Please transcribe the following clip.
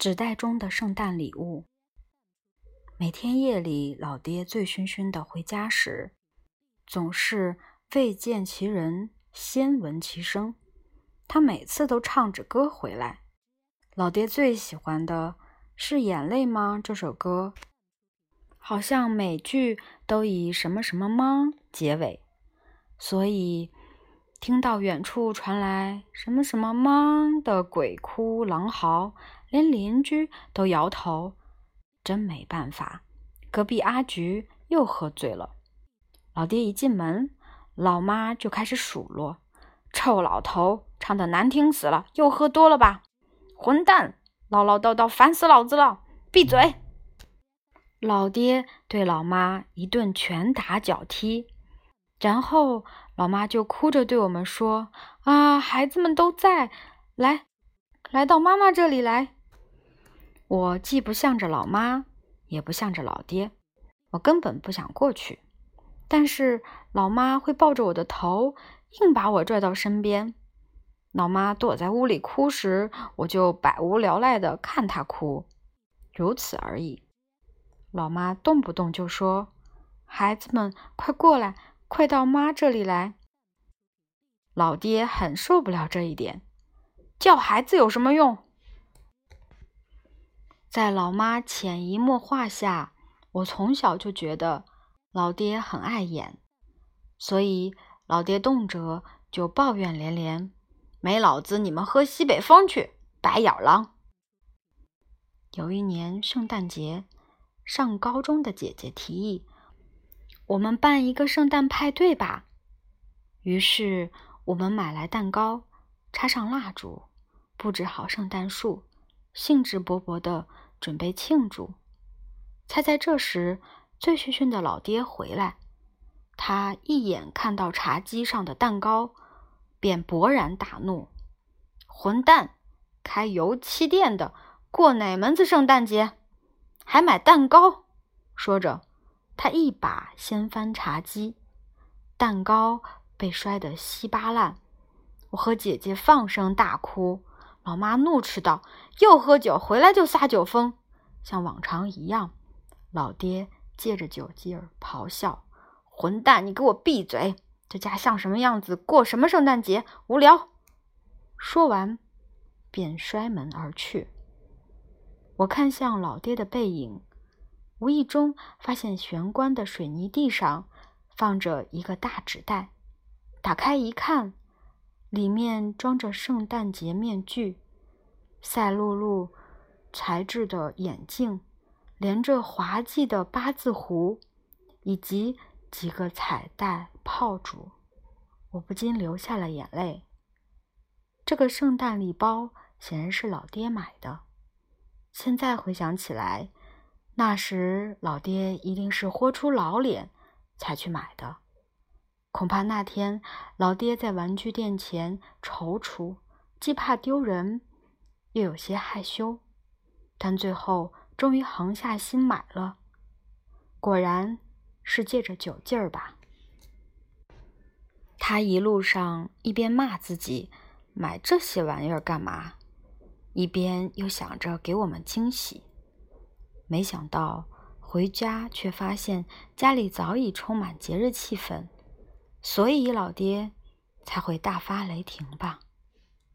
纸袋中的圣诞礼物。每天夜里，老爹醉醺醺的回家时，总是未见其人，先闻其声。他每次都唱着歌回来。老爹最喜欢的是《眼泪吗》这首歌，好像每句都以什么什么吗结尾，所以。听到远处传来什么什么吗的鬼哭狼嚎，连邻居都摇头。真没办法，隔壁阿菊又喝醉了。老爹一进门，老妈就开始数落：“臭老头，唱的难听死了，又喝多了吧？混蛋，唠唠叨叨，烦死老子了！闭嘴！”老爹对老妈一顿拳打脚踢，然后。老妈就哭着对我们说：“啊，孩子们都在，来，来到妈妈这里来。”我既不向着老妈，也不向着老爹，我根本不想过去。但是老妈会抱着我的头，硬把我拽到身边。老妈躲在屋里哭时，我就百无聊赖的看她哭，如此而已。老妈动不动就说：“孩子们，快过来。”快到妈这里来！老爹很受不了这一点，叫孩子有什么用？在老妈潜移默化下，我从小就觉得老爹很碍眼，所以老爹动辄就抱怨连连：“没老子，你们喝西北风去，白眼狼！”有一年圣诞节，上高中的姐姐提议。我们办一个圣诞派对吧。于是我们买来蛋糕，插上蜡烛，布置好圣诞树，兴致勃勃地准备庆祝。猜在这时，醉醺醺的老爹回来，他一眼看到茶几上的蛋糕，便勃然大怒：“混蛋，开油漆店的过哪门子圣诞节？还买蛋糕？”说着。他一把掀翻茶几，蛋糕被摔得稀巴烂。我和姐姐放声大哭。老妈怒斥道：“又喝酒回来就撒酒疯，像往常一样。”老爹借着酒劲儿咆哮：“混蛋，你给我闭嘴！这家像什么样子？过什么圣诞节？无聊！”说完，便摔门而去。我看向老爹的背影。无意中发现玄关的水泥地上放着一个大纸袋，打开一看，里面装着圣诞节面具、赛璐璐材质的眼镜，连着滑稽的八字胡，以及几个彩带炮竹。我不禁流下了眼泪。这个圣诞礼包显然是老爹买的，现在回想起来。那时，老爹一定是豁出老脸才去买的。恐怕那天，老爹在玩具店前踌躇，既怕丢人，又有些害羞，但最后终于横下心买了。果然是借着酒劲儿吧。他一路上一边骂自己买这些玩意儿干嘛，一边又想着给我们惊喜。没想到回家却发现家里早已充满节日气氛，所以老爹才会大发雷霆吧。